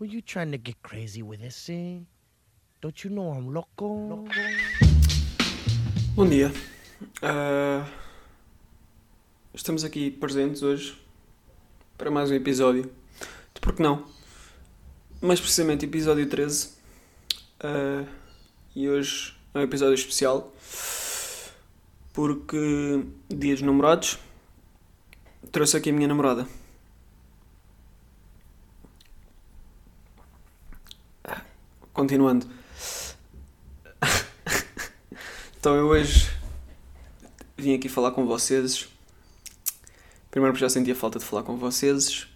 Were you trying to get crazy with this? Don't you know I'm loco? Bom dia. Ah, estamos aqui presentes hoje para mais um episódio de Porque Não? Mais precisamente episódio 13. Ah, e hoje é um episódio especial porque dia dos namorados trouxe aqui a minha namorada. Continuando. então eu hoje vim aqui falar com vocês. Primeiro porque já sentia falta de falar com vocês.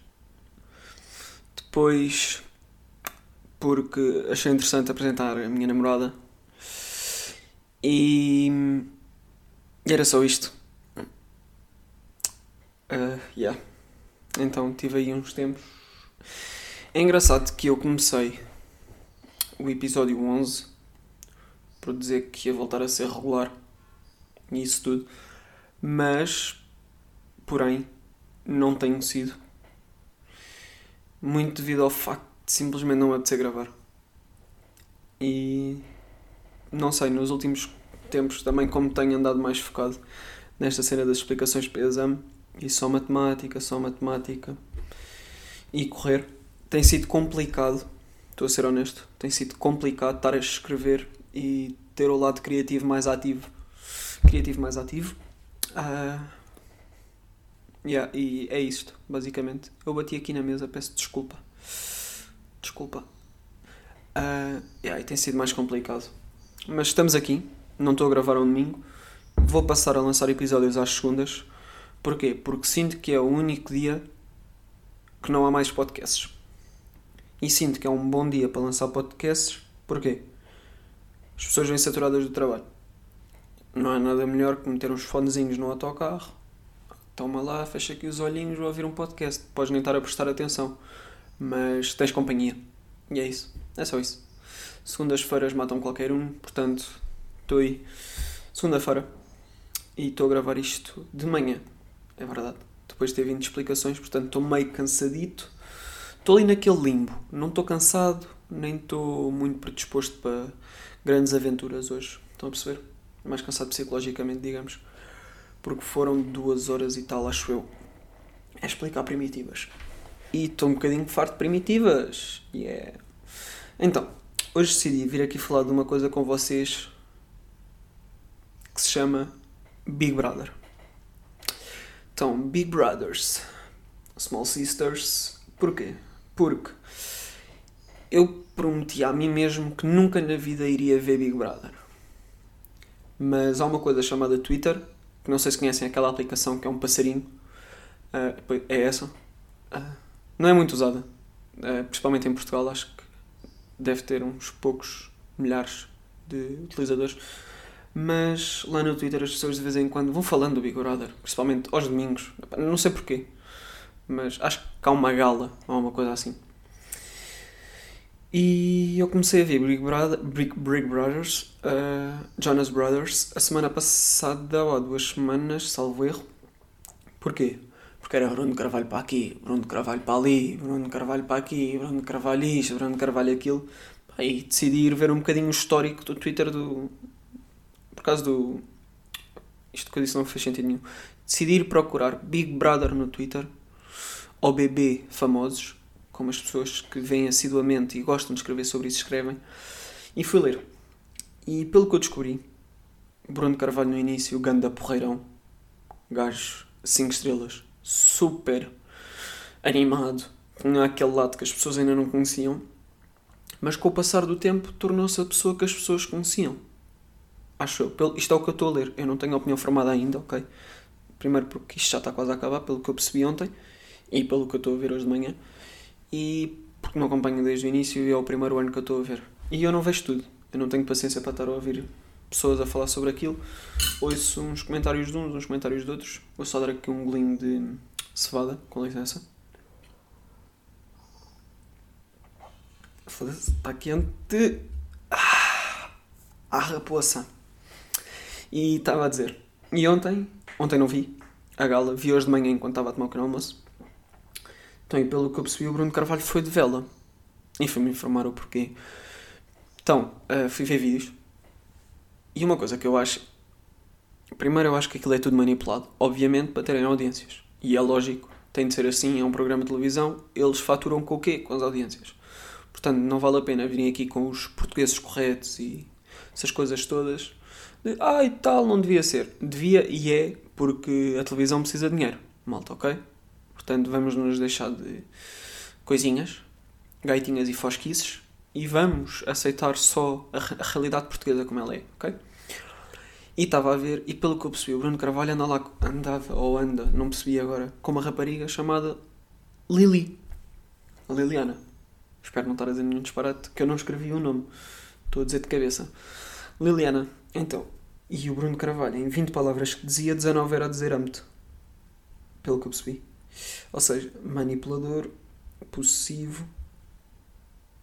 Depois porque achei interessante apresentar a minha namorada. E, e era só isto. Uh, yeah. Então tive aí uns tempos. É engraçado que eu comecei o episódio 11 por dizer que ia voltar a ser regular e isso tudo, mas, porém, não tenho sido. Muito devido ao facto de simplesmente não apetecer gravar. E não sei, nos últimos tempos também, como tenho andado mais focado nesta cena das explicações para exame e só matemática, só matemática e correr, tem sido complicado estou a ser honesto. Tem sido complicado estar a escrever e ter o lado criativo mais ativo. Criativo mais ativo. Uh, yeah, e é isto, basicamente. Eu bati aqui na mesa, peço desculpa. Desculpa. Uh, yeah, e tem sido mais complicado. Mas estamos aqui, não estou a gravar um domingo. Vou passar a lançar episódios às segundas. Porquê? Porque sinto que é o único dia que não há mais podcasts e sinto que é um bom dia para lançar podcasts. Porquê? As pessoas vêm saturadas do trabalho. Não há nada melhor que meter uns fonezinhos no autocarro. Toma lá, fecha aqui os olhinhos, vou ouvir um podcast. Podes nem estar a prestar atenção, mas tens companhia. E é isso. É só isso. Segundas-feiras matam qualquer um, portanto, estou aí. Segunda-feira. E estou a gravar isto de manhã. É verdade. Depois de ter vindo explicações, portanto, estou meio cansadito estou ali naquele limbo. Não estou cansado, nem estou muito predisposto para grandes aventuras hoje. Estão a perceber? Mais cansado psicologicamente, digamos. Porque foram duas horas e tal, acho eu. É explicar primitivas. E estou um bocadinho farto de primitivas. Yeah. Então, hoje decidi vir aqui falar de uma coisa com vocês que se chama Big Brother. Então, Big Brothers, Small Sisters, porquê? Porque eu prometi a mim mesmo que nunca na vida iria ver Big Brother. Mas há uma coisa chamada Twitter, que não sei se conhecem aquela aplicação que é um passarinho. Uh, é essa. Uh, não é muito usada. Uh, principalmente em Portugal, acho que deve ter uns poucos milhares de utilizadores. Mas lá no Twitter as pessoas de vez em quando vão falando do Big Brother, principalmente aos domingos. Não sei porquê mas acho que há uma gala ou uma coisa assim. E eu comecei a ver Big, Brother, Brothers, uh, Jonas Brothers, a semana passada, ou há duas semanas, salvo erro. Porquê? Porque era Bruno Carvalho para aqui, Bruno Carvalho para ali, Bruno Carvalho para aqui, Bruno Carvalho isto, Bruno Carvalho aquilo. E decidi ir ver um bocadinho o histórico do Twitter do. Por causa do. Isto que eu disse não fez sentido nenhum. Decidi ir procurar Big Brother no Twitter OBB famosos, como as pessoas que vêm assiduamente e gostam de escrever sobre isso escrevem, e fui ler. E pelo que eu descobri, Bruno Carvalho no início, ganda porreirão, gajo 5 estrelas, super animado, tinha aquele lado que as pessoas ainda não conheciam, mas com o passar do tempo tornou-se a pessoa que as pessoas conheciam. Acho eu. Isto é o que eu estou a ler. Eu não tenho opinião formada ainda, ok? Primeiro porque isto já está quase a acabar, pelo que eu percebi ontem e pelo que eu estou a ver hoje de manhã, e porque não acompanho desde o início e é o primeiro ano que eu estou a ver. E eu não vejo tudo, eu não tenho paciência para estar a ouvir pessoas a falar sobre aquilo. Ouço uns comentários de uns, uns comentários de outros. Vou só dar aqui um golinho de cevada, com licença. Está quente. Ah, a raposa. E estava a dizer. E ontem, ontem não vi a gala, vi hoje de manhã enquanto estava a tomar o almoço. Então, e pelo que eu percebi, o Bruno Carvalho foi de vela. E fui-me informar o porquê. Então, uh, fui ver vídeos. E uma coisa que eu acho. Primeiro, eu acho que aquilo é tudo manipulado, obviamente, para terem audiências. E é lógico, tem de ser assim, é um programa de televisão, eles faturam com o quê? Com as audiências. Portanto, não vale a pena virem aqui com os portugueses corretos e essas coisas todas. De, ah, e tal, não devia ser. Devia e é porque a televisão precisa de dinheiro. Malta, ok? Portanto, vamos nos deixar de coisinhas, gaitinhas e fosquices e vamos aceitar só a, a realidade portuguesa como ela é, ok? E estava a ver, e pelo que eu percebi, o Bruno Carvalho anda lá, andava ou anda, não percebi agora, com uma rapariga chamada Lili. Liliana. Espero não estar a dizer nenhum disparate, que eu não escrevi o nome. Estou a dizer de cabeça. Liliana. Então, e o Bruno Carvalho, em 20 palavras que dizia, 19 era a dizer âmbito. Pelo que eu percebi. Ou seja, manipulador, possessivo.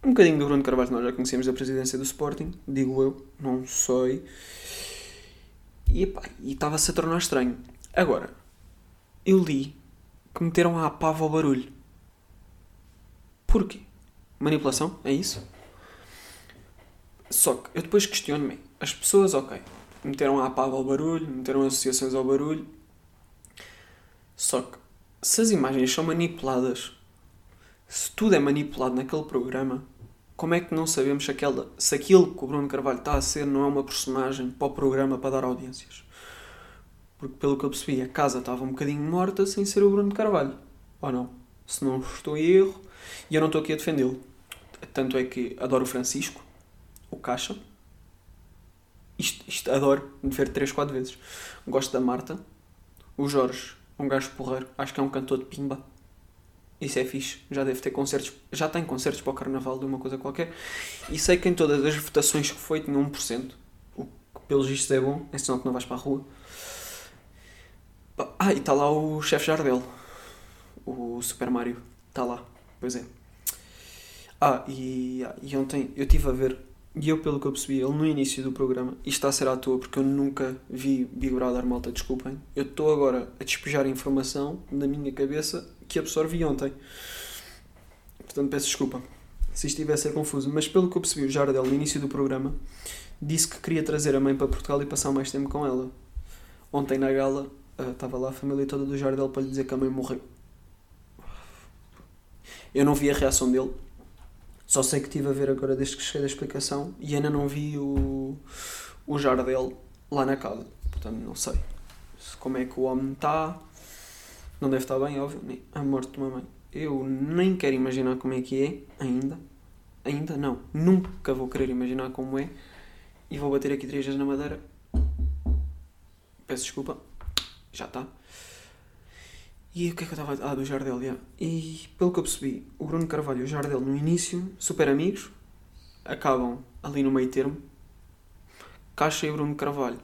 Um bocadinho do Bruno Carvalho, nós já conhecemos da presidência do Sporting, digo eu, não sei. E estava-se a tornar estranho. Agora, eu li que meteram a pava ao barulho. Porquê? Manipulação? É isso? Só que eu depois questiono-me. As pessoas, ok, meteram a pava ao barulho, meteram associações ao barulho. Só que se as imagens são manipuladas, se tudo é manipulado naquele programa, como é que não sabemos se, aquela, se aquilo que o Bruno Carvalho está a ser não é uma personagem para o programa para dar audiências? Porque, pelo que eu percebi, a casa estava um bocadinho morta sem ser o Bruno Carvalho. Ou não? Se não estou em erro, e eu não estou aqui a defendê-lo. Tanto é que adoro o Francisco, o Caixa. Isto, isto adoro de ver 3, 4 vezes. Gosto da Marta, o Jorge, um gajo porreiro, acho que é um cantor de pimba. Isso é fixe. Já deve ter concertos. Já tem concertos para o carnaval de uma coisa qualquer. E sei que em todas as votações que foi tinha 1%. O que pelos vistos é bom. É sinal que não vais para a rua. Ah, e está lá o chefe Jardel. O Super Mario. Está lá. Pois é. Ah, e, e ontem eu estive a ver. E eu, pelo que eu percebi, ele no início do programa, isto está a ser à toa porque eu nunca vi Big Brother, malta, desculpem. Eu estou agora a despejar informação na minha cabeça que absorvi ontem. Portanto, peço desculpa se estivesse a ser confuso. Mas pelo que eu percebi, o Jardel, no início do programa, disse que queria trazer a mãe para Portugal e passar mais tempo com ela. Ontem na gala, uh, estava lá a família toda do Jardel para lhe dizer que a mãe morreu. Eu não vi a reação dele. Só sei que estive a ver agora desde que cheguei da explicação e ainda não vi o, o Jardel lá na casa. Portanto, não sei como é que o homem está, não deve estar bem, óbvio, nem a morte de uma mãe. Eu nem quero imaginar como é que é, ainda. Ainda não. Nunca vou querer imaginar como é. E vou bater aqui três vezes na madeira. Peço desculpa. Já está. E o que é que eu estava a... Ah, do Jardel, já. E pelo que eu percebi, o Bruno Carvalho e o Jardel no início, super amigos, acabam ali no meio termo. Caixa e Bruno Carvalho,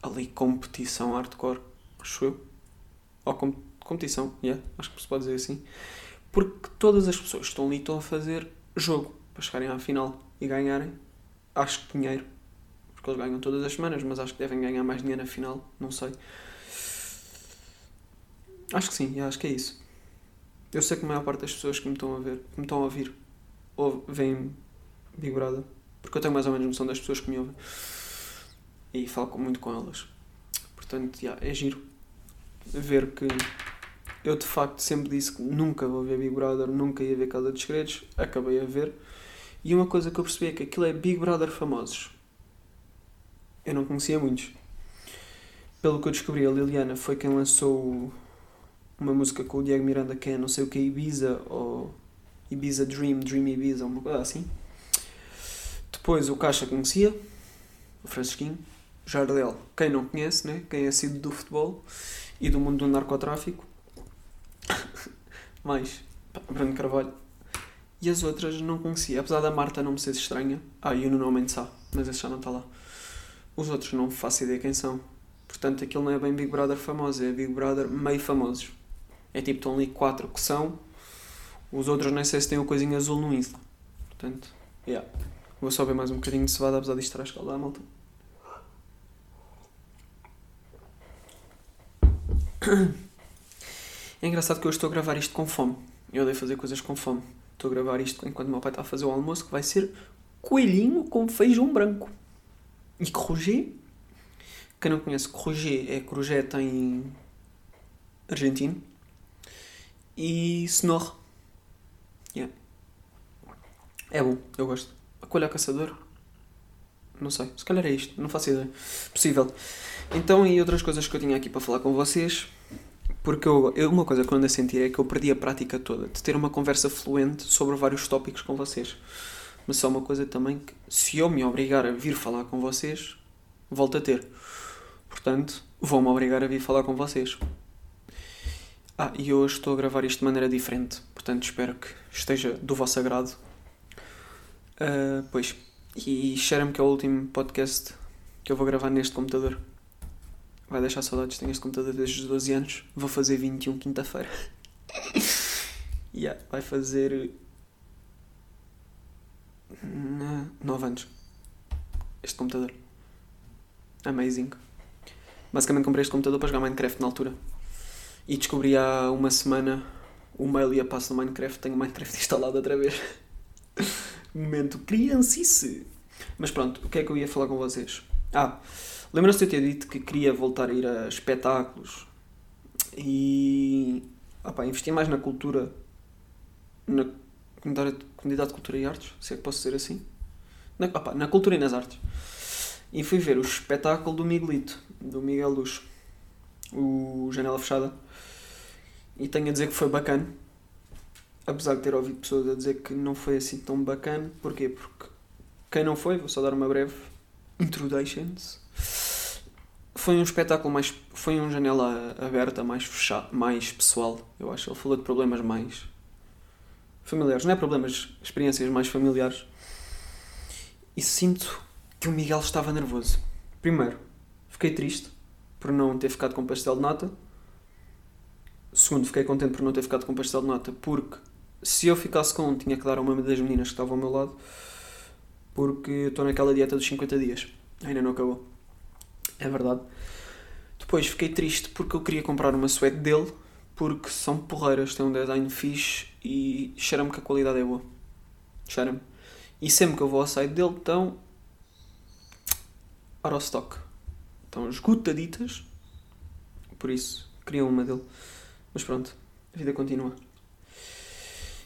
ali competição hardcore, acho eu. Ou com competição, yeah, acho que se pode dizer assim, porque todas as pessoas que estão ali estão a fazer jogo para chegarem à final e ganharem, acho que dinheiro, porque eles ganham todas as semanas, mas acho que devem ganhar mais dinheiro na final, não sei. Acho que sim, acho que é isso. Eu sei que a maior parte das pessoas que me estão a ver, que me estão a ouvir, ou veem Big Brother, porque eu tenho mais ou menos noção das pessoas que me ouvem e falo muito com elas. Portanto, yeah, é giro ver que eu de facto sempre disse que nunca vou ver Big Brother, nunca ia ver Casa dos Segredos, acabei a ver. E uma coisa que eu percebi é que aquilo é Big Brother famosos. Eu não conhecia muitos. Pelo que eu descobri, a Liliana foi quem lançou uma música com o Diego Miranda que é não sei o que Ibiza ou Ibiza Dream, Dream Ibiza, uma coisa assim. Depois o Caixa conhecia, o Francisquinho. Jardel, quem não conhece, né? quem é sido do futebol e do mundo do narcotráfico mais Bruno Carvalho. E as outras não conhecia, apesar da Marta não me ser estranha. Ah, e o Nuno Mendes sabe, mas esse já não está lá. Os outros não faço ideia quem são. Portanto, aquilo não é bem Big Brother famoso, é Big Brother meio famosos. É tipo, estão ali quatro que são, os outros nem sei se têm o coisinho azul no Insta. Portanto, yeah. Vou só ver mais um bocadinho de cevada, apesar disto estar a escalar, malta. É engraçado que eu estou a gravar isto com fome. Eu odeio fazer coisas com fome. Estou a gravar isto enquanto o meu pai está a fazer o almoço, que vai ser coelhinho com feijão branco. E crojé. Quem não conhece, crojé é crojeta em argentino. E cenoura. Yeah. É bom, eu gosto. A coelho a caçador? Não sei, se calhar é isto, não faço ideia. Possível. Então, e outras coisas que eu tinha aqui para falar com vocês. Porque eu, eu, uma coisa que eu ando a sentir é que eu perdi a prática toda de ter uma conversa fluente sobre vários tópicos com vocês. Mas só uma coisa também que, se eu me obrigar a vir falar com vocês, volto a ter. Portanto, vou-me obrigar a vir falar com vocês. Ah, e hoje estou a gravar isto de maneira diferente. Portanto, espero que esteja do vosso agrado. Uh, pois, e cheira-me que é o último podcast que eu vou gravar neste computador. Vai deixar saudades, tenho este computador desde os 12 anos. Vou fazer 21 quinta-feira. yeah, vai fazer. 9 anos. Este computador. Amazing. Basicamente comprei este computador para jogar Minecraft na altura. E descobri há uma semana o mail e a passo do Minecraft. Tenho o Minecraft instalado outra vez. Momento criancice. Mas pronto, o que é que eu ia falar com vocês? Ah, lembram-se de eu ter dito que queria voltar a ir a espetáculos e opa, investir mais na cultura, na comunidade, comunidade de cultura e artes, se é que posso dizer assim. Na, opa, na cultura e nas artes. E fui ver o espetáculo do Miguelito, do Miguel Luz, o Janela Fechada. E tenho a dizer que foi bacana. Apesar de ter ouvido pessoas a dizer que não foi assim tão bacana. Porquê? Porque quem não foi, vou só dar uma breve introductions. Foi um espetáculo mais. Foi um janela aberta, mais fechado, mais pessoal, eu acho. Ele falou de problemas mais familiares. Não é problemas, experiências mais familiares. E sinto que o Miguel estava nervoso. Primeiro, fiquei triste por não ter ficado com pastel de nata. Segundo, fiquei contente por não ter ficado com pastel de nata, porque se eu ficasse com um, tinha que dar a uma das meninas que estava ao meu lado, porque estou naquela dieta dos 50 dias. Ainda não acabou. É verdade. Depois fiquei triste porque eu queria comprar uma suéte dele, porque são porreiras, tem um design fixe e cheira-me que a qualidade é boa. Cheira-me. E sempre que eu vou ao site dele, estão out of stock. Estão esgotaditas. Por isso, queria uma dele. Mas pronto, a vida continua.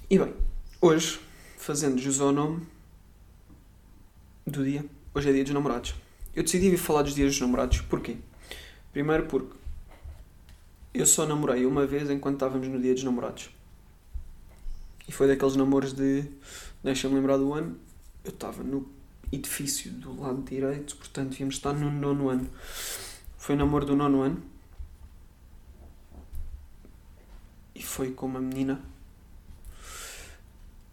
E bem, hoje, fazendo jus ao nome do dia, hoje é dia dos namorados. Eu decidi vir falar dos dias dos namorados, porquê? Primeiro porque eu só namorei uma vez enquanto estávamos no dia dos namorados. E foi daqueles namoros de. Deixa-me lembrar do ano. Eu estava no edifício do lado direito, portanto íamos estar no nono ano. Foi namoro do nono ano. E foi com uma menina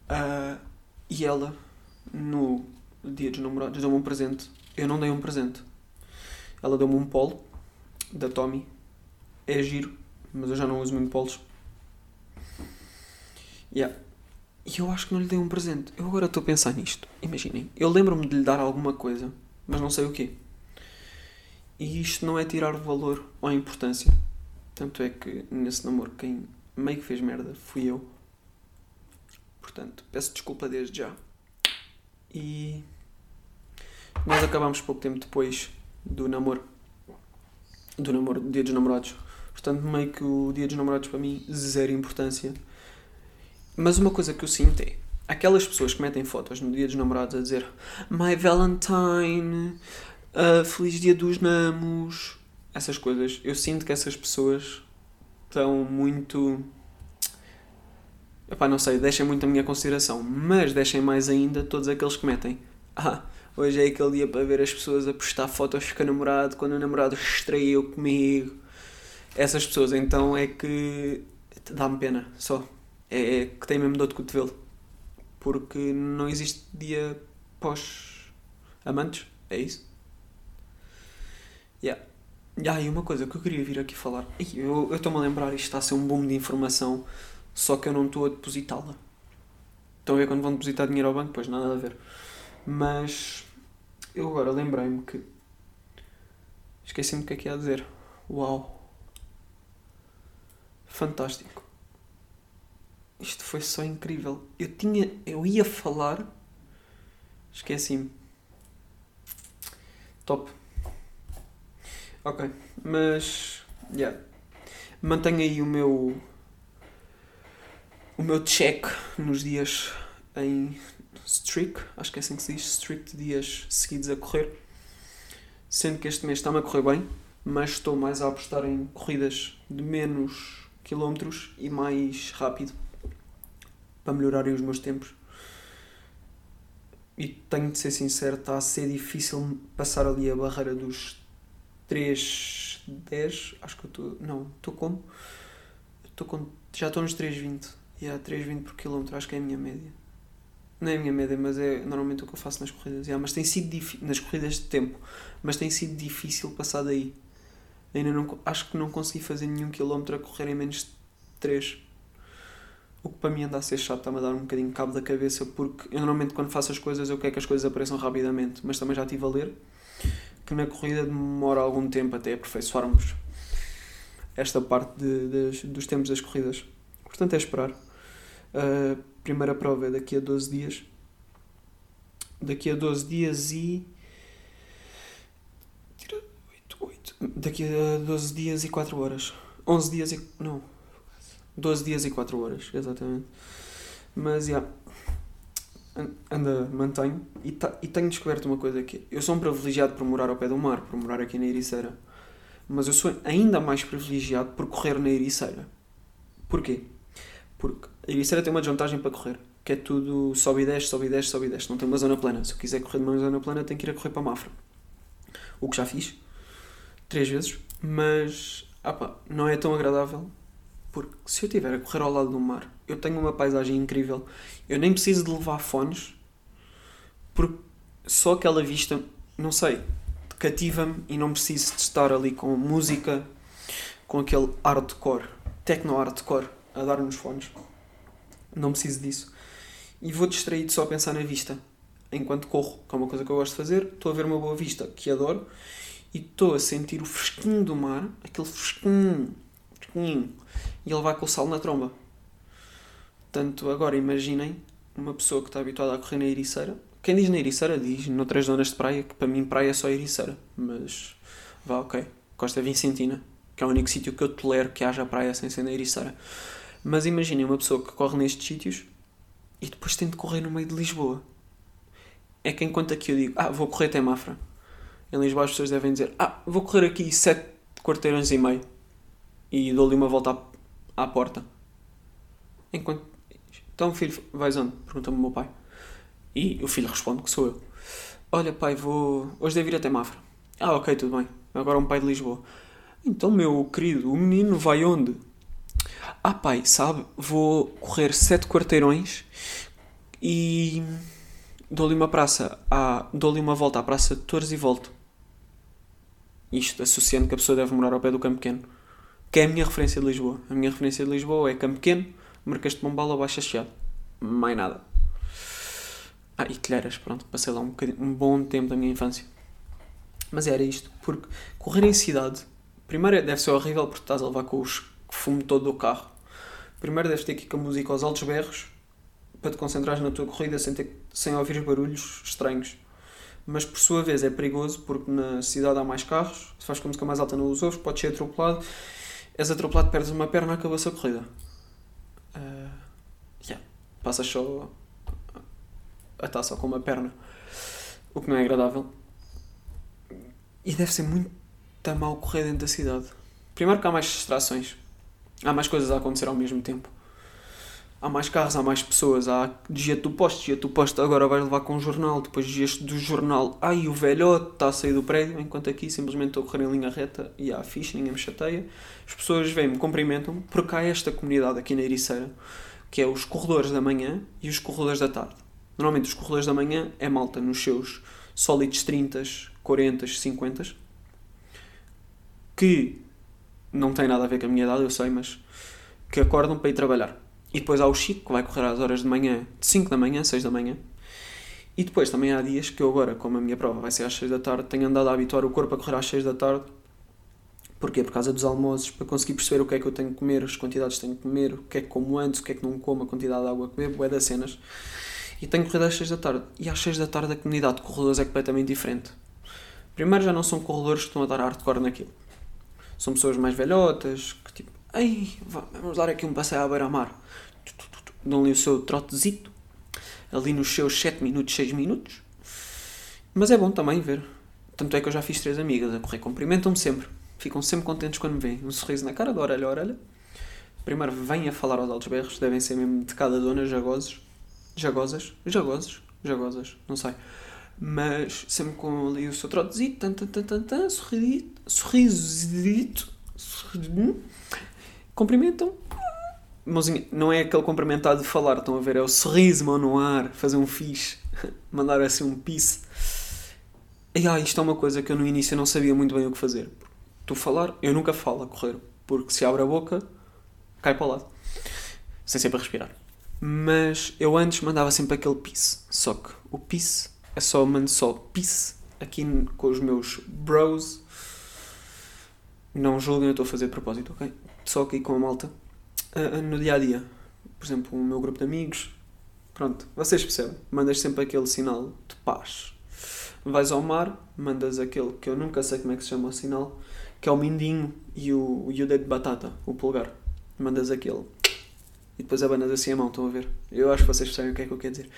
Uh, e ela, no dia dos namorados, deu-me um presente. Eu não dei um presente. Ela deu-me um polo da Tommy. É giro, mas eu já não uso muito polos. Yeah. E eu acho que não lhe dei um presente. Eu agora estou a pensar nisto. Imaginem, eu lembro-me de lhe dar alguma coisa, mas não sei o quê. E isto não é tirar o valor ou a importância. Tanto é que nesse namoro quem meio que fez merda fui eu. Portanto, peço desculpa desde já. E nós acabámos pouco tempo depois do namoro. Do namoro, do dia dos namorados. Portanto, meio que o dia dos namorados para mim, zero importância. Mas uma coisa que eu sinto é aquelas pessoas que metem fotos no dia dos namorados a dizer My Valentine, uh, Feliz Dia dos Namos, essas coisas. Eu sinto que essas pessoas estão muito Epá, não sei, deixem muito a minha consideração, mas deixem mais ainda todos aqueles que metem. Ah, hoje é aquele dia para ver as pessoas a postar fotos com o namorado, quando o namorado estreou comigo. Essas pessoas, então, é que dá-me pena, só. É, é que tem mesmo dor de cotovelo. Porque não existe dia pós amantes, é isso? Yeah. Ah, e uma coisa que eu queria vir aqui falar. Eu estou-me a lembrar, isto está a ser um boom de informação só que eu não estou a depositá-la. Estão a ver quando vão depositar dinheiro ao banco? Pois nada a ver. Mas eu agora lembrei-me que. Esqueci-me o que é que ia dizer. Uau! Fantástico! isto foi só incrível. Eu tinha. Eu ia falar. Esqueci-me. Top. Ok. Mas. Yeah. Mantenho aí o meu. O meu check nos dias em streak. Acho que é assim que se diz. Streak de dias seguidos a correr. Sendo que este mês está-me a correr bem. Mas estou mais a apostar em corridas de menos quilómetros e mais rápido para melhorarem os meus tempos. E tenho de ser sincero, está a ser difícil passar ali a barreira dos 3.10. Acho que eu estou. Não, estou como? Estou com, já estou nos 3.20. E yeah, 3.20 por quilómetro, acho que é a minha média. Não é a minha média, mas é normalmente o que eu faço nas corridas. Yeah, mas tem sido nas corridas de tempo, mas tem sido difícil passar daí. Ainda não, acho que não consegui fazer nenhum quilómetro a correr em menos de 3. O que para mim anda a ser chato, está-me a dar um bocadinho cabo da cabeça, porque eu normalmente quando faço as coisas eu quero que as coisas apareçam rapidamente, mas também já estive a ler que na corrida demora algum tempo até aperfeiçoarmos esta parte de, de, dos tempos das corridas. Portanto, é esperar. A primeira prova é daqui a 12 dias. Daqui a 12 dias e. Tira 8, 8. Daqui a 12 dias e 4 horas. 11 dias e. Não. 12 dias e 4 horas, exatamente. Mas, já. Yeah, anda, mantenho. E, ta, e tenho descoberto uma coisa aqui. Eu sou um privilegiado por morar ao pé do mar, por morar aqui na Ericeira. Mas eu sou ainda mais privilegiado por correr na Ericeira. Porquê? Porque a Ericeira tem uma desvantagem para correr. Que é tudo sobe e desce, sobe e desce, sobe e desce. Não tem uma zona plana. Se eu quiser correr numa zona plana, tenho que ir a correr para a Mafra. O que já fiz. Três vezes. Mas, ah não é tão agradável porque se eu estiver a correr ao lado do mar, eu tenho uma paisagem incrível. Eu nem preciso de levar fones, porque só aquela vista, não sei, cativa-me e não preciso de estar ali com música, com aquele hardcore, techno-hardcore, a dar nos fones. Não preciso disso. E vou distraído só a pensar na vista, enquanto corro, que é uma coisa que eu gosto de fazer. Estou a ver uma boa vista, que adoro, e estou a sentir o fresquinho do mar, aquele fresquinho e ele vai com o sal na tromba. Portanto, agora imaginem uma pessoa que está habituada a correr na Ericeira. Quem diz na Ericeira diz noutras zonas de praia, que para mim praia é só Ericeira. Mas vá, ok. Costa Vicentina, que é o único sítio que eu tolero que haja praia sem ser na Ericeira. Mas imaginem uma pessoa que corre nestes sítios e depois tem de correr no meio de Lisboa. É que enquanto aqui eu digo, ah, vou correr até Mafra. Em Lisboa as pessoas devem dizer, ah, vou correr aqui sete quarteirões e meio e dou-lhe uma volta à porta. Enquanto. Então, filho, vais onde? Pergunta-me o meu pai. E o filho responde que sou eu. Olha, pai, vou. Hoje devo ir até Mafra. Ah, ok, tudo bem. Agora um pai de Lisboa. Então, meu querido, o menino vai onde? Ah, pai, sabe? Vou correr sete quarteirões e dou-lhe uma praça. Ah, dou-lhe uma volta à Praça de Torres e volto. Isto associando que a pessoa deve morar ao pé do campo pequeno que é a minha referência de Lisboa. A minha referência de Lisboa é Campo Pequeno, Marquês de Pombal, Baixa Chiado. Mais nada. Ah, e Telheiras, pronto, passei lá um, um bom tempo da minha infância. Mas era isto, porque correr em cidade, primeiro deve ser horrível porque estás a levar com o fumo todo do carro. Primeiro deves ter que ir com a música aos altos berros para te concentrares na tua corrida sem, ter, sem ouvir barulhos estranhos. Mas por sua vez é perigoso porque na cidade há mais carros, se faz com música mais alta não os ouves, podes ser atropelado és atropelado, perdes uma perna, acabou-se a corrida. Uh, yeah. Passas só a só com uma perna. O que não é agradável. E deve ser muito mal correr dentro da cidade. Primeiro que há mais distrações. Há mais coisas a acontecer ao mesmo tempo há mais carros, há mais pessoas, há dia do posto, dia do posto agora vais levar com um jornal, depois dias do jornal, ai o velhote está a sair do prédio, enquanto aqui simplesmente estou a correr em linha reta e há fixe, ninguém me chateia. As pessoas vêm-me, cumprimentam-me, porque há esta comunidade aqui na Ericeira, que é os corredores da manhã e os corredores da tarde. Normalmente os corredores da manhã é malta nos seus sólidos 30, 40, 50, que não tem nada a ver com a minha idade, eu sei, mas que acordam para ir trabalhar e depois há o Chico, que vai correr às horas de manhã, de 5 da manhã, 6 da manhã. E depois também há dias que eu agora, como a minha prova vai ser às 6 da tarde, tenho andado a habituar o corpo a correr às 6 da tarde, Porquê? Por causa dos almoços, para conseguir perceber o que é que eu tenho que comer, as quantidades que tenho que comer, o que é que como antes, o que é que não como, a quantidade de água que bebo, é das cenas. E tenho corrido às 6 da tarde. E às 6 da tarde a comunidade de corredores é completamente diferente. Primeiro já não são corredores que estão a dar hardcore naquilo. São pessoas mais velhotas, que tipo, ei, vamos dar aqui um passeio à beira-mar. Dão-lhe o seu trotezito, ali nos seus 7 minutos, 6 minutos. Mas é bom também ver. Tanto é que eu já fiz três amigas a correr, cumprimentam-me sempre ficam sempre contentes quando me veem. Um sorriso na cara, de orelha a orelha. Primeiro vêm a falar aos altos berros, devem ser mesmo de cada dona jagoses. Jagosas? Jagoses? Jagosas, não sei. Mas sempre com ali o seu trotezito, tan, tan, tan, tan, tan, sorridito, sorridito, cumprimentam. Mãozinha, não é aquele cumprimentado de falar, estão a ver? É o sorriso, mão no ar, fazer um fixe, mandar assim um piso. E ah, isto é uma coisa que eu no início não sabia muito bem o que fazer tu falar, eu nunca falo a correr, porque se abre a boca, cai para o lado, sem sempre respirar. Mas eu antes mandava sempre aquele pisse, só que o pisse é só, mando só pisse aqui com os meus bros. Não julguem, eu estou a fazer de propósito, ok? Só aqui com a malta. Uh, no dia a dia, por exemplo, o meu grupo de amigos, pronto, vocês percebem, mandas sempre aquele sinal de paz. Vais ao mar, mandas aquele que eu nunca sei como é que se chama o sinal, que é o mindinho e o, e o dedo de batata, o polegar. Mandas aquele e depois abanas assim a mão, estão a ver? Eu acho que vocês percebem o que é que eu quero dizer.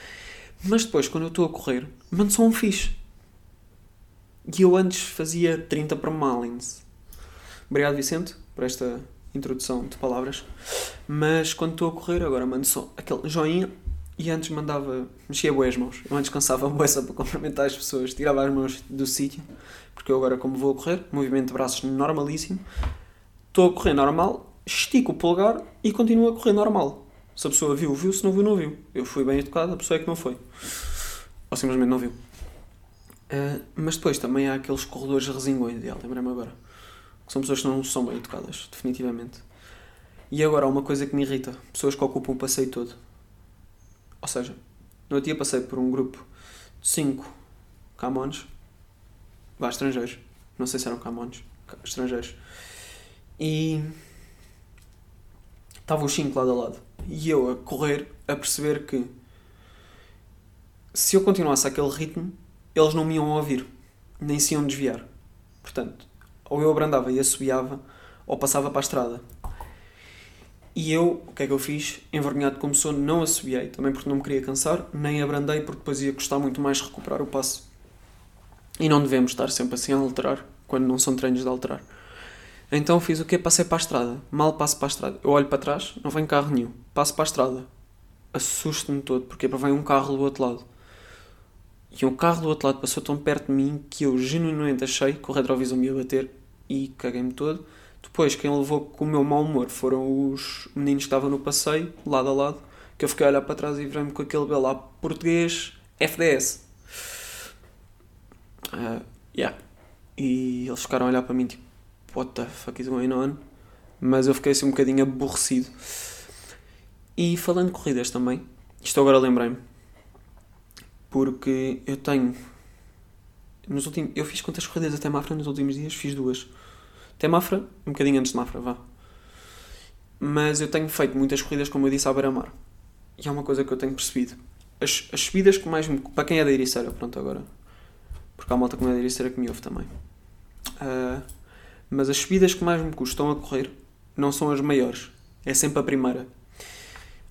Mas depois, quando eu estou a correr, mando só um fixe. E eu antes fazia 30 para Malins. Obrigado, Vicente, por esta introdução de palavras. Mas quando estou a correr, agora mando só aquele joinha e antes mandava, mexia boas as mãos. Eu antes cansava a boa para cumprimentar as pessoas, tirava as mãos do sítio porque eu agora, como vou a correr, movimento de braços normalíssimo, estou a correr normal, estico o polegar e continuo a correr normal. Se a pessoa viu, viu, se não viu, não viu. Eu fui bem educado, a pessoa é que não foi. Ou simplesmente não viu. Uh, mas depois também há aqueles corredores resingões, lembrei-me agora. São pessoas que não são bem educadas, definitivamente. E agora há uma coisa que me irrita: pessoas que ocupam o passeio todo. Ou seja, no outro dia passei por um grupo de 5 camões Vá, estrangeiros. Não sei se eram camões. Estrangeiros. E. Estavam os cinco lado a lado. E eu a correr, a perceber que. Se eu continuasse aquele ritmo, eles não me iam ouvir. Nem se iam desviar. Portanto, ou eu abrandava e assobiava, ou passava para a estrada. E eu, o que é que eu fiz? Envergonhado como sou, não assobiei, também porque não me queria cansar, nem abrandei porque depois ia custar muito mais recuperar o passo. E não devemos estar sempre assim a alterar, quando não são treinos de alterar. Então fiz o quê? Passei para a estrada. Mal passo para a estrada. Eu olho para trás, não vem carro nenhum. Passo para a estrada. Assusto-me todo, porque vem um carro do outro lado. E um carro do outro lado passou tão perto de mim que eu genuinamente achei que o retrovisor me ia bater e caguei-me todo. Depois, quem levou com o meu mau humor foram os meninos que estavam no passeio, lado a lado, que eu fiquei a olhar para trás e vi-me com aquele belo lá português FDS. Uh, yeah. E eles ficaram a olhar para mim tipo, what the fuck is going on? Mas eu fiquei assim um bocadinho aborrecido. E falando de corridas também, isto agora lembrei-me. Porque eu tenho. Nos últimos, eu fiz quantas corridas até Mafra nos últimos dias? Fiz duas. Até Mafra, um bocadinho antes de Mafra, vá. Mas eu tenho feito muitas corridas, como eu disse, à beira-mar. E é uma coisa que eu tenho percebido. As, as subidas que mais me. Para quem é da Ericeira, pronto, agora porque há malta com a será que me ouve também. Uh, mas as subidas que mais me custam a correr não são as maiores, é sempre a primeira.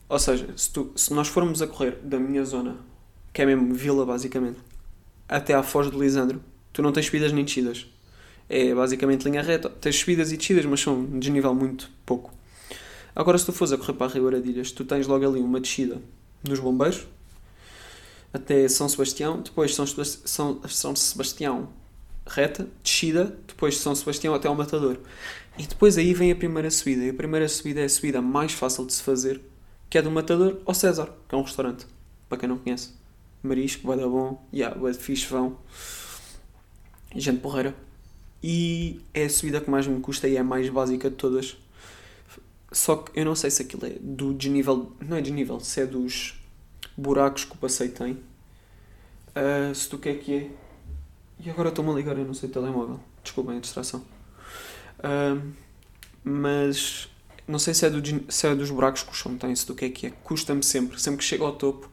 Ou seja, se, tu, se nós formos a correr da minha zona, que é mesmo vila basicamente, até à Foz do Lisandro, tu não tens subidas nem descidas. É basicamente linha reta. Tens subidas e descidas, mas são de desnível muito pouco. Agora, se tu fores a correr para a Ribeiradilhas, tu tens logo ali uma descida dos bombeiros, até São Sebastião, depois São, São, São Sebastião reta, descida, depois São Sebastião até ao Matador. E depois aí vem a primeira subida. E a primeira subida é a subida mais fácil de se fazer, que é do Matador ao César, que é um restaurante, para quem não conhece. Marisco, vai dar bom, yeah, de fixe, vão. Gente porreira. E é a subida que mais me custa e é a mais básica de todas. Só que eu não sei se aquilo é do desnível. Não é desnível, se é dos buracos que o passeio tem. Uh, se tu quer que é. E agora estou-me a ligar, eu não sei o telemóvel. Desculpem a distração. Ah, mas não sei se é, do, se é dos buracos que o chão tem, se do que é que é. Custa-me sempre, sempre que chego ao topo,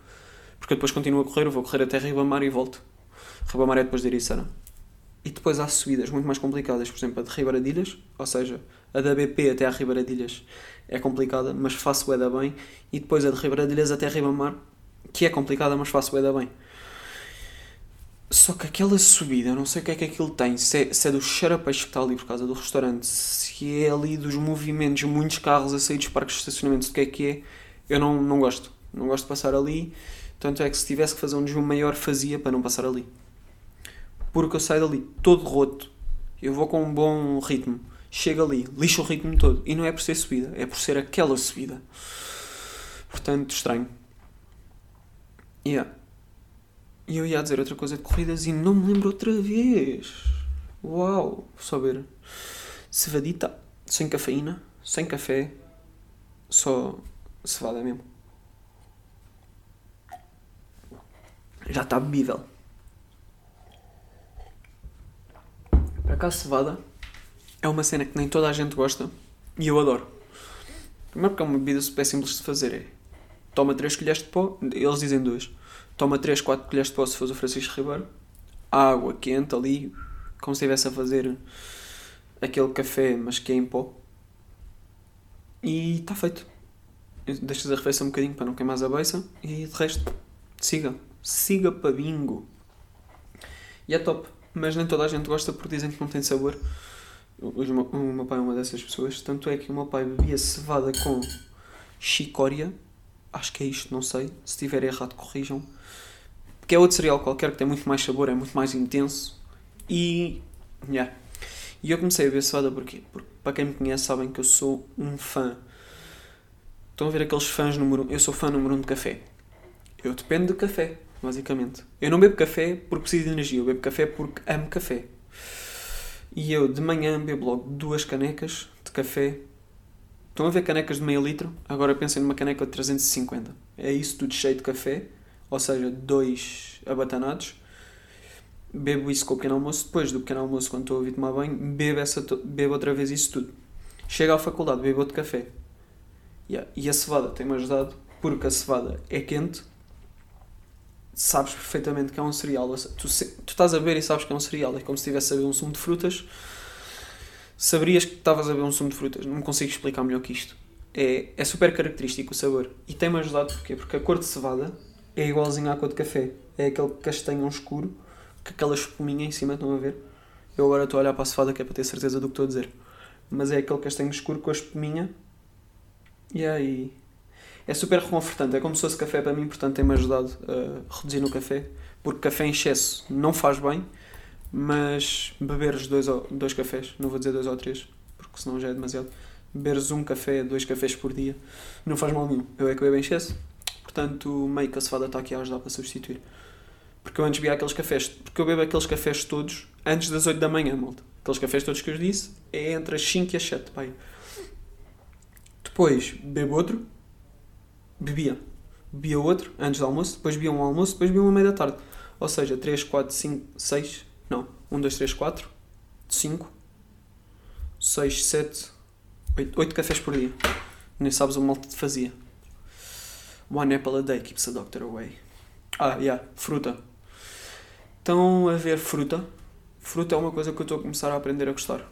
porque depois continuo a correr, vou correr até Ribamar e volto. Ribamar é depois de Ericeira. E depois há subidas muito mais complicadas, por exemplo, a de Ribeiradilhas, ou seja, a da BP até a Ribeiradilhas é complicada, mas faço o da bem, e depois a de Ribeiradilhas até Ribamar, que é complicada, mas faço o da bem. Só que aquela subida, não sei o que é que aquilo tem, se é, se é do xarapeixe que está ali por causa do restaurante, se é ali dos movimentos, muitos carros a sair dos parques de estacionamento, o que é que é, eu não, não gosto. Não gosto de passar ali, tanto é que se tivesse que fazer um desvio maior, fazia para não passar ali porque eu saio dali todo roto, eu vou com um bom ritmo, chego ali, lixo o ritmo todo. E não é por ser subida, é por ser aquela subida. Portanto, estranho. Yeah. E eu ia dizer outra coisa de corridas e não me lembro outra vez. Uau! Só ver. Cevadita, sem cafeína, sem café, só cevada mesmo. Já está bebível. Para cá, cevada é uma cena que nem toda a gente gosta e eu adoro. Primeiro porque é uma bebida super simples de fazer. É toma 3 colheres de pó, eles dizem 2. Toma 3, 4 colheres de pó se for o Francisco Ribeiro. Água quente ali, como se estivesse a fazer aquele café, mas que é em pó. E está feito. Deixas a refeição um bocadinho para não queimar a beiça e de resto, siga. Siga para bingo. E é top mas nem toda a gente gosta porque dizem que não tem sabor. O, o, meu pai é uma dessas pessoas, tanto é que o meu pai bebia cevada com chicória, acho que é isto, não sei, se estiver errado corrijam, porque é outro cereal qualquer que tem muito mais sabor, é muito mais intenso e. Yeah. E eu comecei a beber cevada porquê? Porque para quem me conhece sabem que eu sou um fã. Estão a ver aqueles fãs número 1? Um? Eu sou fã número 1 um de café. Eu dependo de café basicamente. Eu não bebo café porque preciso de energia, eu bebo café porque amo café. E eu de manhã bebo logo duas canecas de café. Estão a ver canecas de meio litro? Agora pensem numa caneca de 350. É isso tudo cheio de café, ou seja, dois abatanados. Bebo isso com o pequeno almoço. Depois do pequeno almoço, quando estou a ouvir tomar banho, bebo, essa bebo outra vez isso tudo. Chego à faculdade, bebo outro café. Yeah. E a cevada tem-me ajudado porque a cevada é quente sabes perfeitamente que é um cereal. Tu, tu estás a ver e sabes que é um cereal. É como se estivesse a beber um sumo de frutas. Saberias que estavas a beber um sumo de frutas. Não consigo explicar melhor que isto. É, é super característico o sabor. E tem-me ajudado porquê? Porque a cor de cevada é igualzinha à cor de café. É aquele castanho escuro, com aquela espuminha em cima, estão a ver? Eu agora estou a olhar para a cevada que é para ter certeza do que estou a dizer. Mas é aquele castanho escuro com a espuminha. E aí é super reconfortante. É como se fosse café para mim, portanto tem-me ajudado a reduzir no café. Porque café em excesso não faz bem, mas beberes dois, dois cafés, não vou dizer dois ou três, porque senão já é demasiado. Beberes um café, dois cafés por dia, não faz mal nenhum. Eu é que bebo em excesso, portanto meio que a cevada está aqui a ajudar para substituir. Porque eu antes bebia aqueles cafés, porque eu bebo aqueles cafés todos antes das 8 da manhã, malta. Aqueles cafés todos que eu disse é entre as 5 e as 7, pai. Depois bebo outro, bebia. Bebia outro antes do almoço, depois bebia um almoço, depois bebia uma meia da tarde. Ou seja, 3, 4, 5, 6. Não. 1, 2, 3, 4, 5, 6, 7, 8, 8 cafés por dia. Nem sabes o mal que te fazia. One apple a day keeps the doctor away. Ah, yeah, fruta. Estão a ver fruta. Fruta é uma coisa que eu estou a começar a aprender a gostar.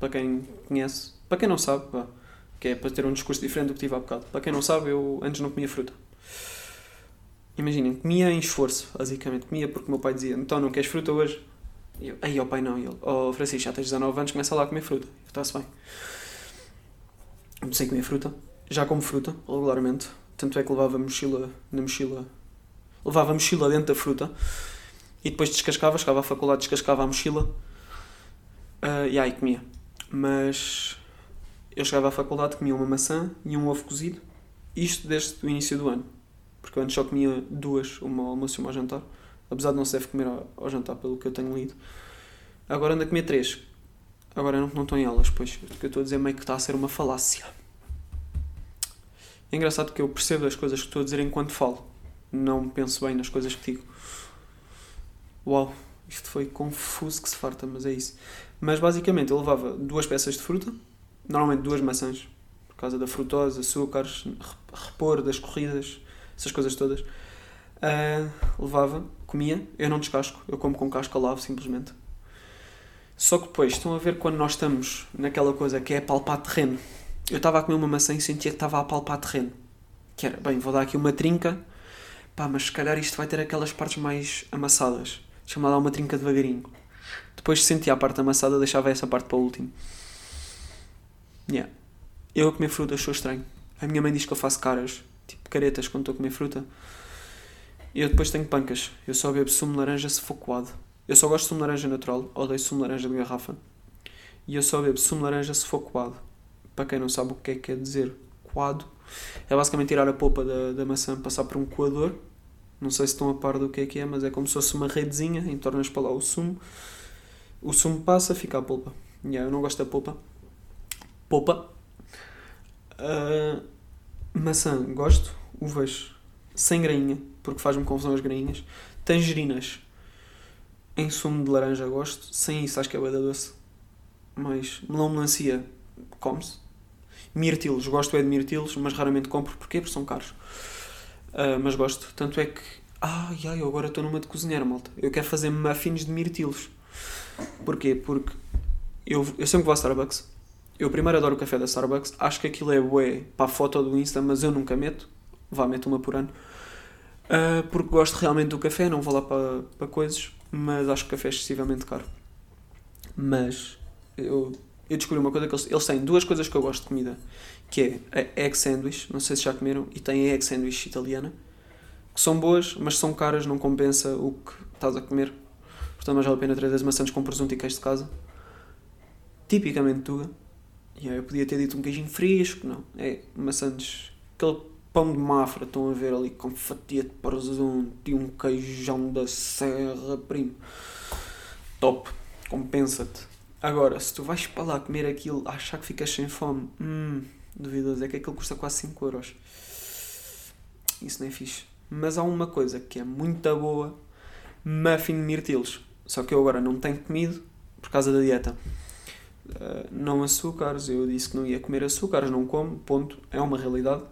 Para quem conhece. Para quem não sabe, pá que é para ter um discurso diferente do que tive há bocado. Para quem não sabe, eu antes não comia fruta. Imaginem, comia em esforço, basicamente. Comia porque o meu pai dizia: Então, não queres fruta hoje? E eu: Aí, ó pai, não. E ele: Oh, Francisco, já tens 19 anos, começa lá a comer fruta. Está-se bem. Comecei a comer fruta. Já como fruta, regularmente. Tanto é que levava mochila na mochila. Levava mochila dentro da fruta. E depois descascava, chegava à faculdade, descascava a mochila. Uh, e aí comia. Mas eu chegava à faculdade, comia uma maçã e um ovo cozido. Isto desde o início do ano. Porque eu antes só comia duas, uma ao almoço e uma ao jantar. Apesar de não se deve comer ao, ao jantar, pelo que eu tenho lido. Agora ando a comer três. Agora não, não estão em elas, pois. O que eu estou a dizer meio que está a ser uma falácia. É engraçado que eu percebo as coisas que estou a dizer enquanto falo. Não penso bem nas coisas que digo. Uau, isto foi confuso que se farta, mas é isso. Mas basicamente eu levava duas peças de fruta, normalmente duas maçãs, por causa da frutose, açúcares, repor das corridas, essas coisas todas. Uh, levava, comia, eu não descasco, eu como com casca lavo simplesmente. Só que depois, estão a ver quando nós estamos naquela coisa que é palpar terreno. Eu estava a comer uma maçã e sentia que estava a palpar terreno. Que era, bem, vou dar aqui uma trinca, pá, mas se calhar isto vai ter aquelas partes mais amassadas. Deixa-me lá uma trinca devagarinho. Depois sentia a parte amassada, deixava essa parte para o último. Yeah. Eu a comer fruta sou estranho. A minha mãe diz que eu faço caras, tipo caretas, quando estou a comer fruta. E eu depois tenho pancas. Eu só bebo sumo de laranja se for coado. Eu só gosto de sumo de laranja natural, odeio sumo de laranja de garrafa. E eu só bebo sumo de laranja se for coado. Para quem não sabe o que é que quer dizer coado, é basicamente tirar a polpa da, da maçã, passar por um coador. Não sei se estão a par do que é que é, mas é como se fosse uma redezinha, entornas para lá o sumo. O sumo passa, fica a polpa. Yeah, eu não gosto da polpa. Polpa. Uh, maçã, gosto. Uvas, sem grainha, porque faz-me confusão as grainhas. Tangerinas, em sumo de laranja, gosto. Sem isso, acho que é da doce. Mas melão melancia, come-se. Mirtilos, gosto é de mirtilos, mas raramente compro. Porquê? Porque são caros. Uh, mas gosto. Tanto é que. Ai, ai, eu agora estou numa de cozinhar, malta. Eu quero fazer muffins de mirtilos. Porquê? Porque eu, eu sempre vou à Starbucks. Eu primeiro adoro o café da Starbucks. Acho que aquilo é bué para a foto do Insta, mas eu nunca meto. Vá, meto uma por ano. Uh, porque gosto realmente do café, não vou lá para, para coisas, mas acho que o café é excessivamente caro. Mas eu, eu descobri uma coisa que eles, eles têm duas coisas que eu gosto de comida, que é a egg sandwich, não sei se já comeram, e tem a egg sandwich italiana, que são boas, mas são caras, não compensa o que estás a comer. Portanto, mais vale a pena trazer as maçãs com presunto e queijo de casa. Tipicamente Tuga. Aí eu podia ter dito um queijinho fresco, não. É maçãs. Aquele pão de mafra, estão a ver ali com fatia de presunto e um queijão da serra, primo. Top. Compensa-te. Agora, se tu vais para lá comer aquilo, achar que ficas sem fome, hum, duvidoso. É que aquilo custa quase 5 euros. Isso nem é fixe. Mas há uma coisa que é muito boa: muffin de mirtilos. Só que eu agora não tenho comido por causa da dieta. Uh, não açúcares, eu disse que não ia comer açúcares, não como, ponto, é uma realidade.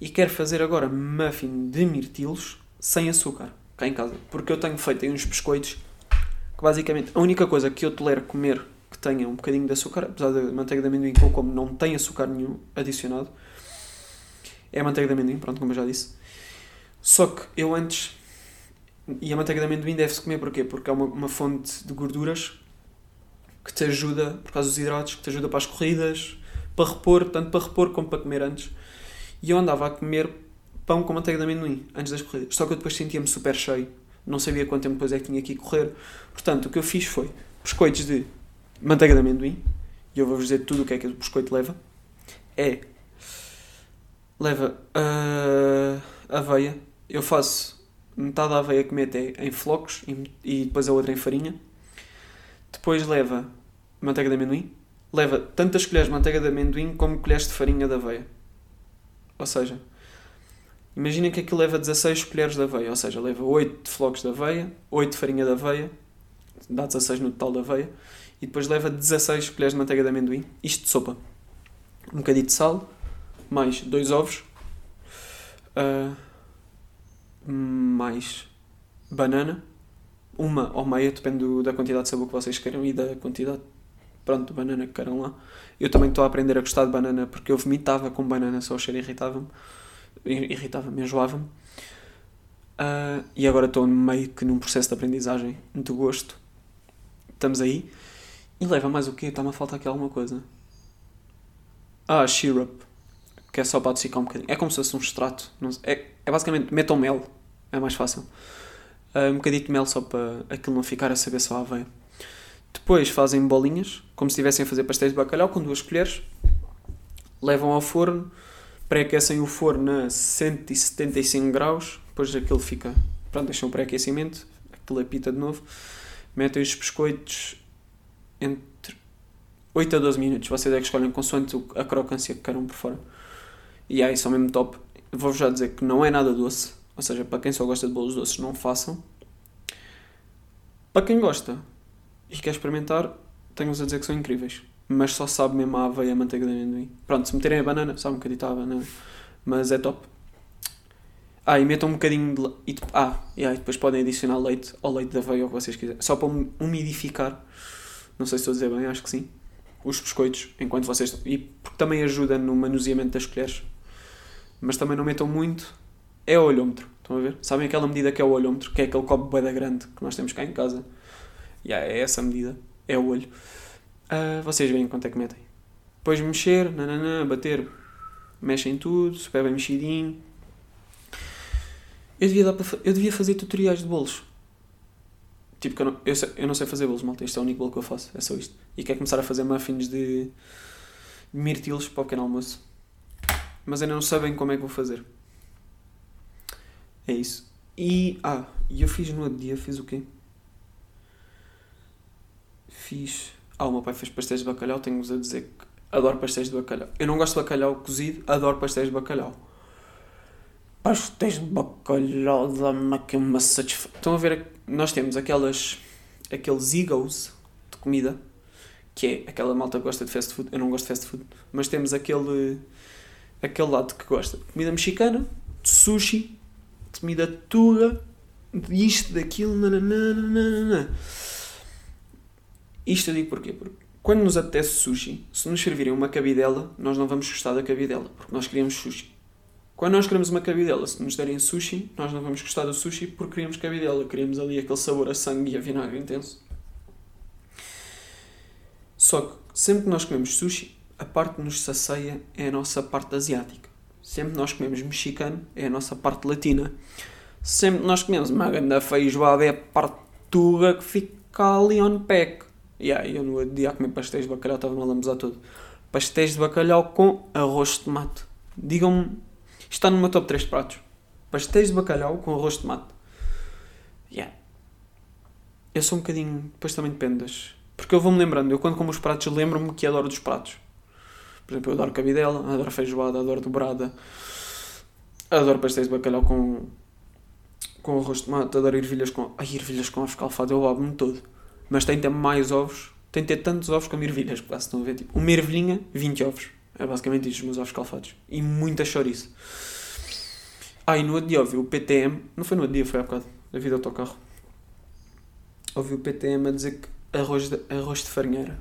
E quero fazer agora muffin de mirtilos sem açúcar, cá em casa. Porque eu tenho feito aí uns biscoitos que basicamente a única coisa que eu tolero comer que tenha um bocadinho de açúcar, apesar da manteiga de amendoim que eu como não tem açúcar nenhum adicionado, é a manteiga de amendoim, pronto, como eu já disse. Só que eu antes e a manteiga de amendoim deve-se comer porquê? Porque é uma, uma fonte de gorduras que te ajuda, por causa dos hidratos, que te ajuda para as corridas, para repor, tanto para repor como para comer antes. E eu andava a comer pão com manteiga de amendoim antes das corridas. Só que eu depois sentia-me super cheio. Não sabia quanto tempo depois é que tinha que ir correr. Portanto, o que eu fiz foi biscoitos de manteiga de amendoim. E eu vou-vos dizer tudo o que é que o biscoito leva. É. Leva uh, aveia. Eu faço metade da aveia que mete é em flocos e, e depois a outra em farinha. Depois leva manteiga de amendoim. Leva tantas colheres de manteiga de amendoim como colheres de farinha de aveia. Ou seja, imaginem que aquilo leva 16 colheres de aveia. Ou seja, leva 8 de flocos de aveia, 8 de farinha de aveia, dá 16 no total de aveia. E depois leva 16 colheres de manteiga de amendoim. Isto de sopa. Um bocadinho de sal, mais 2 ovos. Uh, mais banana, uma ou meia, depende do, da quantidade de sabor que vocês queiram e da quantidade pronto, de banana que queiram lá. Eu também estou a aprender a gostar de banana porque eu vomitava com banana, só o cheiro irritava-me, irritava-me, enjoava-me. Uh, e agora estou meio que num processo de aprendizagem de gosto. Estamos aí. E leva mais o quê? Está-me a faltar aqui alguma coisa. Ah, syrup. Que é só para adocicar um bocadinho. É como se fosse um extrato. É, é basicamente metam mel é mais fácil. Uh, um bocadinho de mel só para aquilo não ficar a saber só a aveia. Depois fazem bolinhas, como se estivessem a fazer pastéis de bacalhau, com duas colheres. Levam ao forno, pré-aquecem o forno a 175 graus. Depois aquilo fica. Pronto, deixam o pré-aquecimento, aquilo apita de novo. Metem os biscoitos entre 8 a 12 minutos. Vocês é que escolhem consoante a crocância que queiram por fora. E aí, são mesmo top. Vou-vos já dizer que não é nada doce ou seja, para quem só gosta de bolos doces, não façam. Para quem gosta e quer experimentar, tenho-vos a dizer que são incríveis. Mas só sabe mesmo a aveia e a manteiga de amendoim. Pronto, se meterem a banana, sabe um bocadinho a banana. Mas é top. Ah, e metam um bocadinho de le... e, Ah, e aí depois podem adicionar leite ou leite de aveia ou o que vocês quiserem. Só para umidificar. Não sei se estou a dizer bem, acho que sim. Os biscoitos, enquanto vocês. E porque também ajuda no manuseamento das colheres. Mas também não metam muito. É o olhômetro. Estão a ver? Sabem aquela medida que é o olhômetro? Que é aquele copo boeda grande que nós temos cá em casa. Yeah, é essa medida. É o olho. Uh, vocês veem quanto é que metem. Depois mexer, nananã, bater. Mexem tudo, super bem mexidinho. Eu devia, dar eu devia fazer tutoriais de bolos. Tipo, eu não, eu, sei, eu não sei fazer bolos, malta. Este é o único bolo que eu faço. É só isto. E quero começar a fazer muffins de, de mirtilos para o pequeno almoço. Mas ainda não sabem como é que vou fazer. É isso. E. Ah, e eu fiz no outro dia, fiz o quê? Fiz. Ah, o meu pai fez pastéis de bacalhau, tenho-vos a dizer que adoro pastéis de bacalhau. Eu não gosto de bacalhau cozido, adoro pastéis de bacalhau. Pastéis de bacalhau dá-me aqui uma satisfação. Estão a ver? Nós temos aquelas. aqueles egos de comida, que é aquela malta que gosta de fast food. Eu não gosto de fast food, mas temos aquele. aquele lado que gosta de comida mexicana, de sushi, turra, de isto, daquilo, nananana. Isto eu digo porquê? Porque quando nos apetece sushi, se nos servirem uma cabidela, nós não vamos gostar da cabidela, porque nós queríamos sushi. Quando nós queremos uma cabidela, se nos derem sushi, nós não vamos gostar do sushi porque queríamos cabidela, queríamos ali aquele sabor a sangue e a vinagre intenso. Só que sempre que nós comemos sushi, a parte que nos sacia é a nossa parte asiática. Sempre nós comemos mexicano, é a nossa parte latina. Sempre nós comemos uma grande feijoada, é a parte que fica ali on pack. E aí, eu no dia a comer pastéis de bacalhau estava-me a lambuzar todo. Pastéis de bacalhau com arroz de tomate. Digam-me Está no meu top 3 de pratos. Pastéis de bacalhau com arroz de tomate. Yeah. Eu sou um bocadinho. Depois também depende das. Porque eu vou-me lembrando. Eu quando como os pratos lembro-me que adoro dos pratos. Por exemplo, eu adoro cabidela, adoro feijoada, adoro dobrada. Adoro pastéis de bacalhau com. com arroz de tomate, adoro ervilhas com. Ai, ervilhas com ovos escalfados, eu abo-me todo. Mas tem ter mais ovos. Tem de ter tantos ovos como ervilhas, porque estão a ver. Tipo, uma ervilhinha, 20 ovos. É basicamente isto, os meus ovos calfados. E muita chouriço. Ah, e no outro dia ouvi o PTM. Não foi no outro dia, foi há bocado. A vida do autocarro. Ouvi o PTM a dizer que arroz de, arroz de farinheira.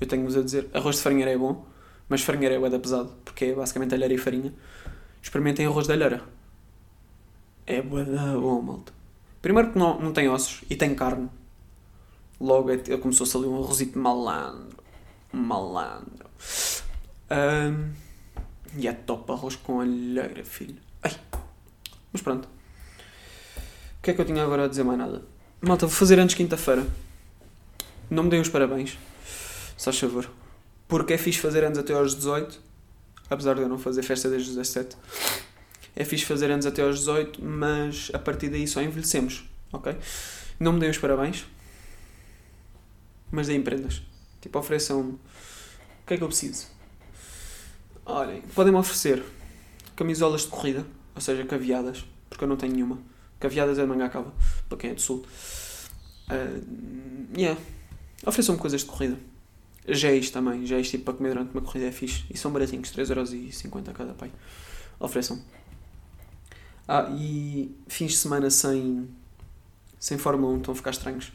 Eu tenho-vos a dizer, arroz de farinheira é bom, mas farinheira é bué pesado, porque é basicamente alheira e farinha. Experimentem arroz de alheira. É bué bom, malta. Primeiro porque não, não tem ossos e tem carne. Logo é, como se fosse ali um arrozito malandro. Malandro. Um, e é top arroz com alheira, filho. Ai. Mas pronto. O que é que eu tinha agora a dizer mais nada? Malta, vou fazer antes quinta-feira. Não me deem os parabéns. Só favor. Porque é fixe fazer anos até aos 18. Apesar de eu não fazer festa desde os 17. É fixe fazer anos até aos 18, mas a partir daí só envelhecemos. Ok? Não me deem os parabéns. Mas deem prendas. Tipo, ofereçam-me. O que é que eu preciso? Olhem, podem-me oferecer camisolas de corrida, ou seja, caveadas, porque eu não tenho nenhuma. Caveadas é manga cava, para quem é do sul. Uh, yeah. Ofereçam-me coisas de corrida. Géis também, géis tipo para comer durante uma corrida é fixe. E são baratinhos, 3,50€ cada pai. Ofereçam. Ah, e fins de semana sem, sem Fórmula 1 estão a ficar estranhos.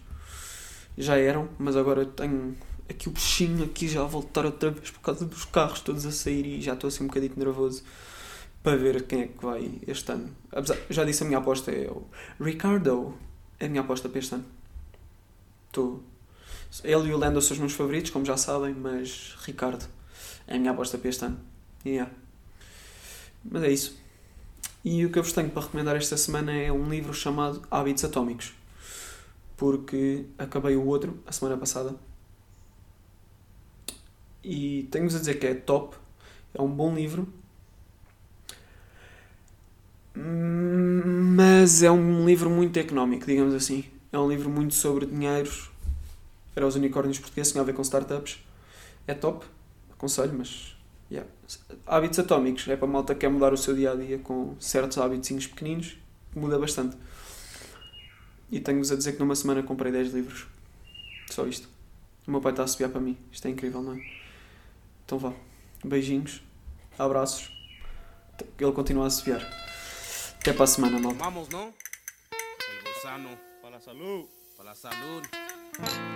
Já eram, mas agora tenho aqui o bichinho aqui já a voltar outra vez por causa dos carros todos a sair e já estou assim um bocadinho nervoso para ver quem é que vai este ano. Apesar, já disse a minha aposta é o Ricardo. É a minha aposta para este ano. Estou. Ele e o Lando são os meus favoritos, como já sabem, mas Ricardo é a minha aposta para este ano. Yeah. Mas é isso. E o que eu vos tenho para recomendar esta semana é um livro chamado Hábitos Atómicos. Porque acabei o outro a semana passada e tenho-vos a dizer que é top, é um bom livro, mas é um livro muito económico, digamos assim. É um livro muito sobre dinheiros. Era os unicórnios portugueses, tinha a ver com startups. É top, aconselho, mas. Yeah. Hábitos atómicos, é para a malta que quer mudar o seu dia a dia com certos hábitos pequeninos, muda bastante. E tenho-vos a dizer que numa semana comprei 10 livros. Só isto. O meu pai está a assobiar para mim. Isto é incrível, não é? Então vá. Beijinhos. Abraços. Ele continua a assobiar. Até para a semana, malta. Vamos, gusano. Para la salud. Para la salud.